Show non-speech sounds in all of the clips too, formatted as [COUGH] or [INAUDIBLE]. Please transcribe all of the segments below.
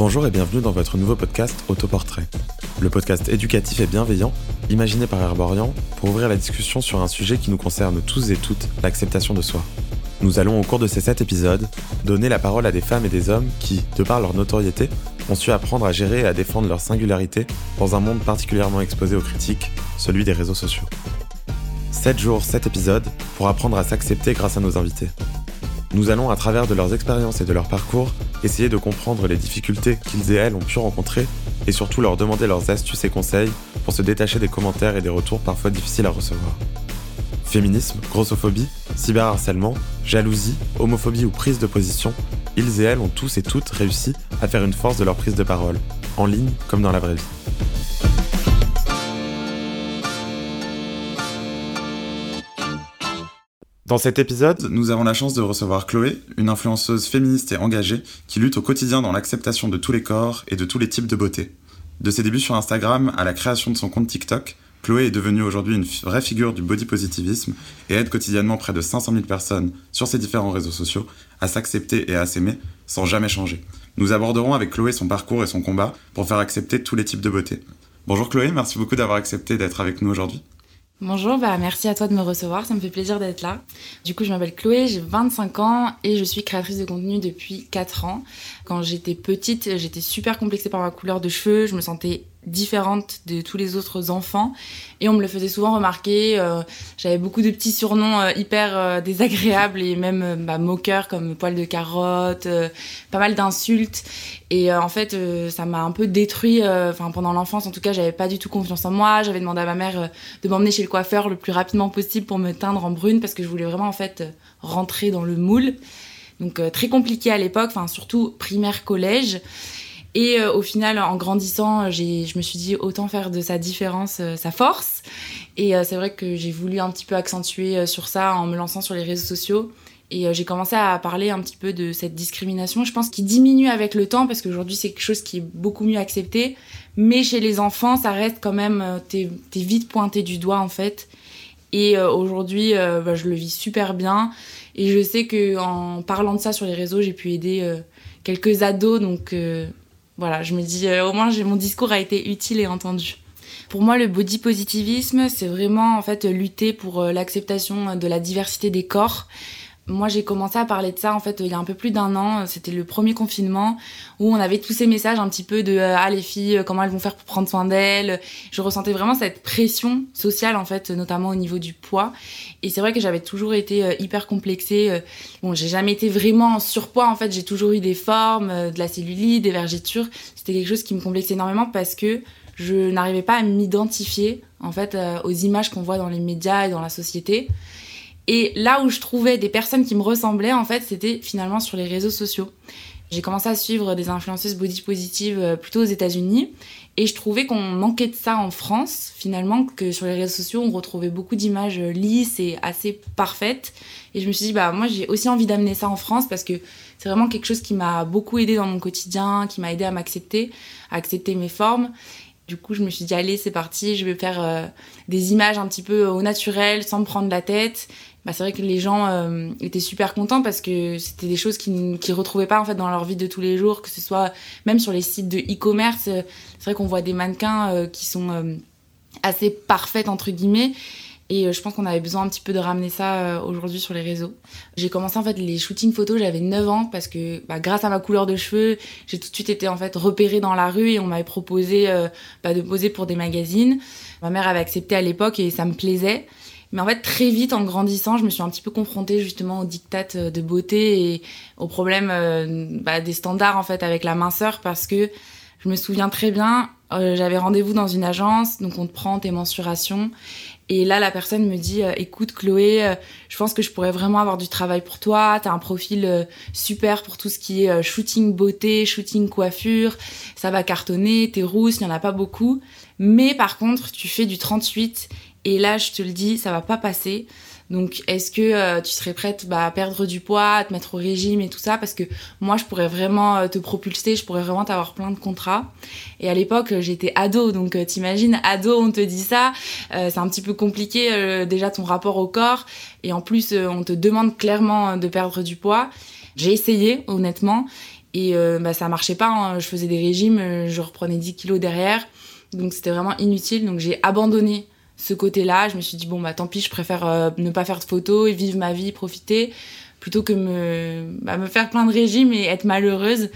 Bonjour et bienvenue dans votre nouveau podcast Autoportrait. Le podcast éducatif et bienveillant, imaginé par Herborian pour ouvrir la discussion sur un sujet qui nous concerne tous et toutes, l'acceptation de soi. Nous allons au cours de ces 7 épisodes donner la parole à des femmes et des hommes qui, de par leur notoriété, ont su apprendre à gérer et à défendre leur singularité dans un monde particulièrement exposé aux critiques, celui des réseaux sociaux. 7 jours, 7 épisodes pour apprendre à s'accepter grâce à nos invités. Nous allons, à travers de leurs expériences et de leur parcours, essayer de comprendre les difficultés qu'ils et elles ont pu rencontrer et surtout leur demander leurs astuces et conseils pour se détacher des commentaires et des retours parfois difficiles à recevoir. Féminisme, grossophobie, cyberharcèlement, jalousie, homophobie ou prise de position, ils et elles ont tous et toutes réussi à faire une force de leur prise de parole, en ligne comme dans la vraie vie. Dans cet épisode, nous avons la chance de recevoir Chloé, une influenceuse féministe et engagée qui lutte au quotidien dans l'acceptation de tous les corps et de tous les types de beauté. De ses débuts sur Instagram à la création de son compte TikTok, Chloé est devenue aujourd'hui une vraie figure du body positivisme et aide quotidiennement près de 500 000 personnes sur ses différents réseaux sociaux à s'accepter et à s'aimer sans jamais changer. Nous aborderons avec Chloé son parcours et son combat pour faire accepter tous les types de beauté. Bonjour Chloé, merci beaucoup d'avoir accepté d'être avec nous aujourd'hui. Bonjour, bah merci à toi de me recevoir, ça me fait plaisir d'être là. Du coup, je m'appelle Chloé, j'ai 25 ans et je suis créatrice de contenu depuis 4 ans. Quand j'étais petite, j'étais super complexée par ma couleur de cheveux, je me sentais différente de tous les autres enfants. Et on me le faisait souvent remarquer euh, j'avais beaucoup de petits surnoms euh, hyper euh, désagréables et même bah, moqueurs comme poil de carotte pas mal d'insultes. Et en fait ça m'a un peu détruit enfin pendant l'enfance. En tout cas j'avais pas du tout confiance en moi. J'avais demandé à ma mère de m'emmener chez le coiffeur le plus rapidement possible pour me teindre en brune parce que je voulais vraiment en fait rentrer dans le moule. Donc très compliqué à l'époque enfin surtout primaire collège et euh, au final, en grandissant, je me suis dit autant faire de sa différence euh, sa force. Et euh, c'est vrai que j'ai voulu un petit peu accentuer sur ça en me lançant sur les réseaux sociaux. Et j'ai commencé à parler un petit peu de cette discrimination. Je pense qu'il diminue avec le temps parce qu'aujourd'hui c'est quelque chose qui est beaucoup mieux accepté. Mais chez les enfants, ça reste quand même, t'es es vite pointé du doigt en fait. Et aujourd'hui, bah, je le vis super bien. Et je sais que en parlant de ça sur les réseaux, j'ai pu aider quelques ados. Donc voilà, je me dis euh, au moins mon discours a été utile et entendu. Pour moi, le body positivisme, c'est vraiment en fait lutter pour euh, l'acceptation de la diversité des corps moi, j'ai commencé à parler de ça en fait il y a un peu plus d'un an. C'était le premier confinement où on avait tous ces messages un petit peu de euh, ah les filles euh, comment elles vont faire pour prendre soin d'elles? Je ressentais vraiment cette pression sociale en fait, notamment au niveau du poids. Et c'est vrai que j'avais toujours été euh, hyper complexée. Bon, j'ai jamais été vraiment en surpoids en fait. J'ai toujours eu des formes, de la cellulite, des vergetures. C'était quelque chose qui me complexait énormément parce que je n'arrivais pas à m'identifier en fait aux images qu'on voit dans les médias et dans la société. Et là où je trouvais des personnes qui me ressemblaient, en fait, c'était finalement sur les réseaux sociaux. J'ai commencé à suivre des influenceuses body positives euh, plutôt aux États-Unis et je trouvais qu'on manquait de ça en France, finalement, que sur les réseaux sociaux, on retrouvait beaucoup d'images lisses et assez parfaites. Et je me suis dit, bah, moi, j'ai aussi envie d'amener ça en France parce que c'est vraiment quelque chose qui m'a beaucoup aidé dans mon quotidien, qui m'a aidé à m'accepter, à accepter mes formes. Du coup, je me suis dit, allez, c'est parti, je vais faire euh, des images un petit peu au naturel, sans me prendre la tête bah, c'est vrai que les gens euh, étaient super contents parce que c'était des choses qu'ils ne retrouvaient pas en fait dans leur vie de tous les jours, que ce soit même sur les sites de e-commerce. Euh, c'est vrai qu'on voit des mannequins euh, qui sont assez parfaites entre guillemets. Et je pense qu'on avait besoin un petit peu de ramener ça aujourd'hui sur les réseaux. J'ai commencé en fait les shootings photos, j'avais 9 ans parce que bah, grâce à ma couleur de cheveux, j'ai tout de suite été en fait repérée dans la rue et on m'avait proposé bah, de poser pour des magazines. Ma mère avait accepté à l'époque et ça me plaisait. Mais en fait, très vite, en grandissant, je me suis un petit peu confrontée justement aux dictates euh, de beauté et aux problèmes euh, bah, des standards en fait avec la minceur parce que je me souviens très bien, euh, j'avais rendez-vous dans une agence, donc on te prend tes mensurations. Et là, la personne me dit, écoute Chloé, je pense que je pourrais vraiment avoir du travail pour toi. T'as un profil super pour tout ce qui est shooting beauté, shooting coiffure. Ça va cartonner, t'es rousse, il n'y en a pas beaucoup. Mais par contre, tu fais du 38 et là, je te le dis, ça va pas passer. Donc, est-ce que euh, tu serais prête bah, à perdre du poids, à te mettre au régime et tout ça? Parce que moi, je pourrais vraiment euh, te propulser, je pourrais vraiment t'avoir plein de contrats. Et à l'époque, j'étais ado, donc euh, t'imagines, ado, on te dit ça. c'est un petit peu compliqué déjà ton rapport au corps. Et en plus, on te demande clairement de perdre du poids. J'ai essayé, honnêtement. Et bah, ça marchait pas. Hein. Je faisais des régimes, je reprenais 10 kilos derrière. Donc c'était vraiment inutile. Donc j'ai abandonné ce côté-là. Je me suis dit, bon, bah tant pis, je préfère ne pas faire de photos et vivre ma vie, profiter plutôt que me, bah, me faire plein de régimes et être malheureuse.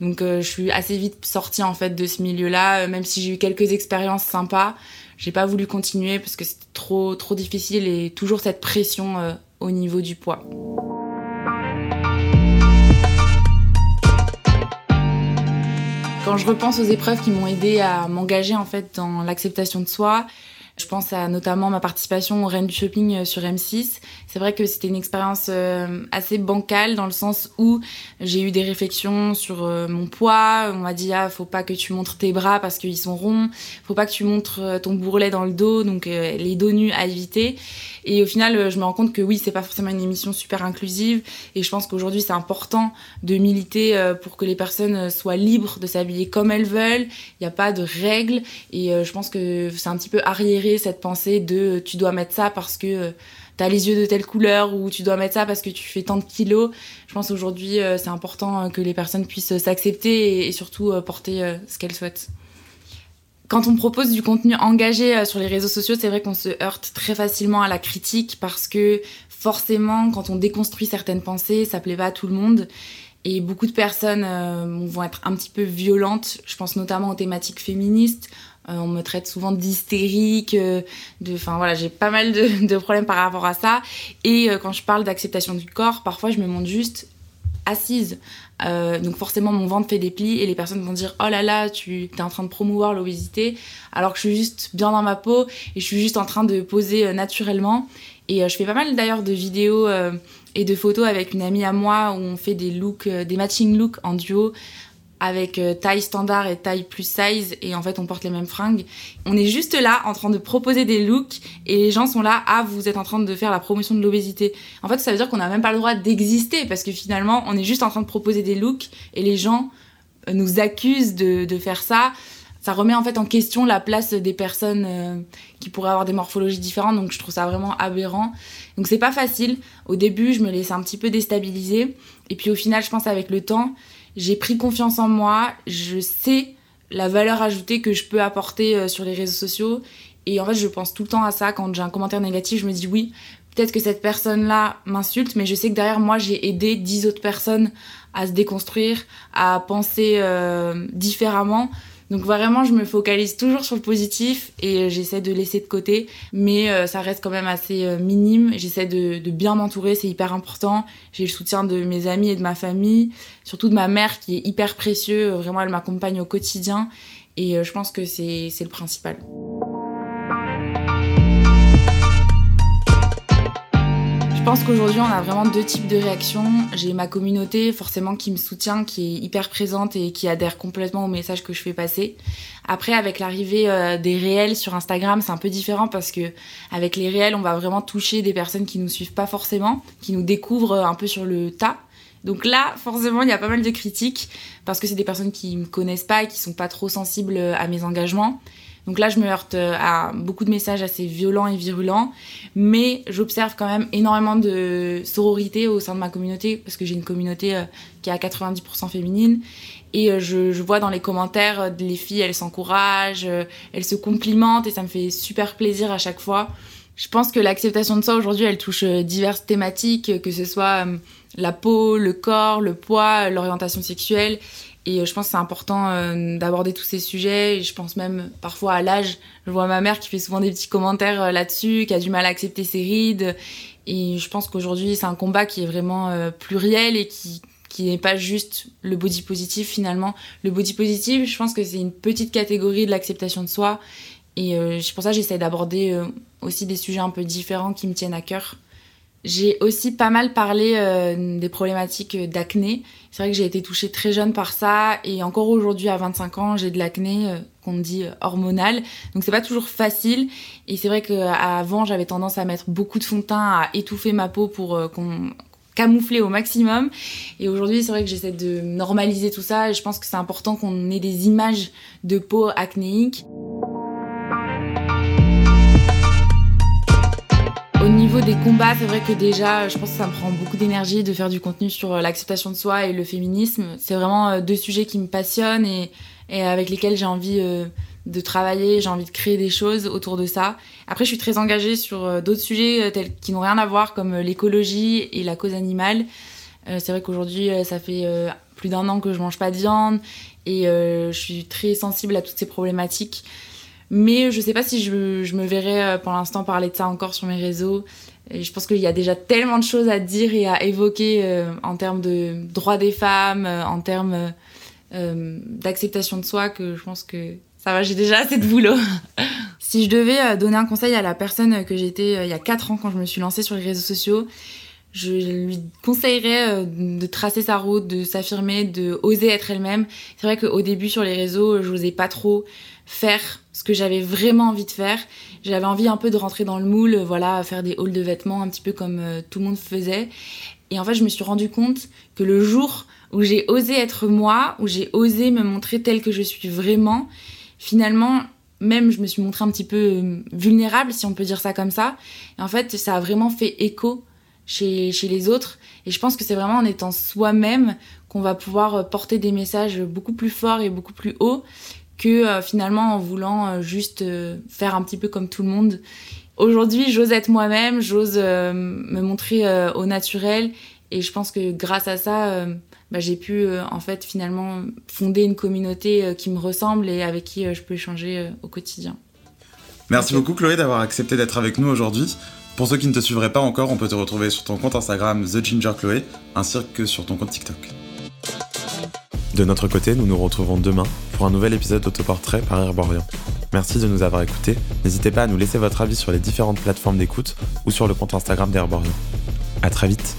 Donc euh, je suis assez vite sortie en fait de ce milieu-là, euh, même si j'ai eu quelques expériences sympas. J'ai pas voulu continuer parce que c'était trop trop difficile et toujours cette pression euh, au niveau du poids. Quand je repense aux épreuves qui m'ont aidé à m'engager en fait dans l'acceptation de soi, je pense à notamment ma participation au Rennes du Shopping euh, sur M6. C'est vrai que c'était une expérience euh, assez bancale dans le sens où j'ai eu des réflexions sur euh, mon poids. On m'a dit ah faut pas que tu montres tes bras parce qu'ils sont ronds, faut pas que tu montres ton bourrelet dans le dos, donc les dos nus à éviter. Et au final, je me rends compte que oui, c'est pas forcément une émission super inclusive. Et je pense qu'aujourd'hui, c'est important de militer pour que les personnes soient libres de s'habiller comme elles veulent. Il n'y a pas de règles. Et je pense que c'est un petit peu arriéré cette pensée de tu dois mettre ça parce que tu as les yeux de telle couleur ou tu dois mettre ça parce que tu fais tant de kilos. Je pense aujourd'hui, c'est important que les personnes puissent s'accepter et, surtout porter ce qu'elles souhaitent. Quand on propose du contenu engagé euh, sur les réseaux sociaux, c'est vrai qu'on se heurte très facilement à la critique parce que forcément, quand on déconstruit certaines pensées, ça plaît pas à tout le monde. Et beaucoup de personnes euh, vont être un petit peu violentes. Je pense notamment aux thématiques féministes. Euh, on me traite souvent d'hystérique, de, enfin voilà, j'ai pas mal de, problèmes par rapport à ça. Et quand je parle d'acceptation du corps, parfois je me montre juste assise. Euh, donc forcément mon ventre fait des plis et les personnes vont dire oh là là tu es en train de promouvoir l'obésité alors que je suis juste bien dans ma peau et je suis juste en train de poser euh, naturellement et euh, je fais pas mal d'ailleurs de vidéos et de photos avec une amie à moi où on fait des looks des matching looks en duo avec euh, taille standard et taille plus size et en fait on porte les mêmes fringues. On est juste là en train de proposer des looks et les gens sont là ah vous êtes en train de faire la promotion de l'obésité. En fait ça veut dire qu'on n'a même pas le droit d'exister parce que finalement on est juste en train de proposer des looks et les gens euh, nous accusent de, faire ça. Ça remet en fait en question la place des personnes euh, qui pourraient avoir des morphologies différentes donc je trouve ça vraiment aberrant. Donc c'est pas facile. Au début je me laissais un petit peu déstabiliser et puis au final je pense avec le temps j'ai pris confiance en moi, je sais la valeur ajoutée que je peux apporter euh, sur les réseaux sociaux. Et en fait, je pense tout le temps à ça. Quand j'ai un commentaire négatif, je me dis oui, peut-être que cette personne-là m'insulte, mais je sais que derrière moi, j'ai aidé dix autres personnes à se déconstruire, à penser euh, différemment. Donc vraiment, je me focalise toujours sur le positif et j'essaie de laisser de côté, mais euh, ça reste quand même assez euh, minime. J'essaie de, bien m'entourer, c'est hyper important. J'ai le soutien de mes amis et de ma famille, surtout de ma mère qui est hyper précieux. Vraiment, elle m'accompagne au quotidien et euh, je pense que c'est le principal. Je pense qu'aujourd'hui, on a vraiment deux types de réactions. J'ai ma communauté, forcément, qui me soutient, qui est hyper présente et qui adhère complètement au message que je fais passer. Après, avec l'arrivée euh, des réels sur Instagram, c'est un peu différent parce que avec les réels, on va vraiment toucher des personnes qui nous suivent pas forcément, qui nous découvrent un peu sur le tas. Donc là, forcément, il y a pas mal de critiques parce que c'est des personnes qui me connaissent pas et qui sont pas trop sensibles à mes engagements. Donc là, je me heurte euh, à beaucoup de messages assez violents et virulents, mais j'observe quand même énormément de sororité au sein de ma communauté, parce que j'ai une communauté euh, qui est à 90% féminine. Et euh, je, vois dans les commentaires, les filles, elles s'encouragent, elles se complimentent, et ça me fait super plaisir à chaque fois. Je pense que l'acceptation de soi aujourd'hui, elle touche diverses thématiques, que ce soit la peau, le corps, le poids, l'orientation sexuelle. Et euh, je pense que c'est important euh, d'aborder tous ces sujets. Et je pense même parfois à l'âge. Je vois ma mère qui fait souvent des petits commentaires euh, là-dessus, qui a du mal à accepter ses rides. Et je pense qu'aujourd'hui, c'est un combat qui est vraiment pluriel et qui, qui n'est pas juste le body positif finalement. Le body positif, je pense que c'est une petite catégorie de l'acceptation de soi. Et c'est pour ça que j'essaie d'aborder aussi des sujets un peu différents qui me tiennent à cœur. J'ai aussi pas mal parlé euh, des problématiques d'acné. C'est vrai que j'ai été touchée très jeune par ça et encore aujourd'hui à 25 ans, j'ai de l'acné euh, qu'on dit euh, hormonal. Donc c'est pas toujours facile et c'est vrai qu'avant j'avais tendance à mettre beaucoup de fond de teint, à étouffer ma peau pour qu'on camoufler au maximum. Et aujourd'hui, c'est vrai que j'essaie de normaliser tout ça je pense que c'est important qu'on ait des images de peau acnéique. Des combats, c'est vrai que déjà, je pense que ça me prend beaucoup d'énergie de faire du contenu sur l'acceptation de soi et le féminisme. C'est vraiment deux sujets qui me passionnent et, et avec lesquels j'ai envie de travailler, j'ai envie de créer des choses autour de ça. Après, je suis très engagée sur euh, d'autres sujets euh, tels qui n'ont rien à voir, comme euh, l'écologie et la cause animale. c'est vrai qu'aujourd'hui, ça fait plus d'un an que je mange pas de viande et je suis très sensible à toutes ces problématiques. Mais je sais pas si je, me verrais pour l'instant parler de ça encore sur mes réseaux. Je pense qu'il y a déjà tellement de choses à dire et à évoquer en termes de droits des femmes, en termes d'acceptation de soi que je pense que ça va, j'ai déjà assez de boulot. [LAUGHS] si je devais euh, donner un conseil à la personne que j'étais euh, il y a 4 ans quand je me suis lancée sur les réseaux sociaux, je lui conseillerais euh, de tracer sa route, de s'affirmer, de oser être elle-même. C'est vrai qu'au début sur les réseaux, je n'osais pas trop faire ce que j'avais vraiment envie de faire. J'avais envie un peu de rentrer dans le moule, voilà, faire des halls de vêtements un petit peu comme tout le monde faisait. Et en fait, je me suis rendu compte que le jour où j'ai osé être moi, où j'ai osé me montrer telle que je suis vraiment, finalement, même je me suis montrée un petit peu euh, vulnérable, si on peut dire ça comme ça. Et en fait, ça a vraiment fait écho chez, les autres. Et je pense que c'est vraiment en étant soi-même qu'on va pouvoir euh, porter des messages beaucoup plus forts et beaucoup plus hauts que euh, finalement en voulant juste faire un petit peu comme tout le monde. Aujourd'hui, j'ose être moi-même, j'ose me montrer au naturel et je pense que grâce à ça, bah, j'ai pu euh, en fait finalement fonder une communauté euh, qui me ressemble et avec qui euh, je peux échanger au quotidien. Merci beaucoup Chloé d'avoir accepté d'être avec nous aujourd'hui. Pour ceux qui ne te suivraient pas encore, on peut te retrouver sur ton compte Instagram The Ginger ainsi que sur ton compte TikTok. De notre côté, nous nous retrouvons demain pour un nouvel épisode d'autoportrait par Herborian. Merci de nous avoir écoutés. N'hésitez pas à nous laisser votre avis sur les différentes plateformes d'écoute ou sur le compte Instagram d'Herborian. À très vite.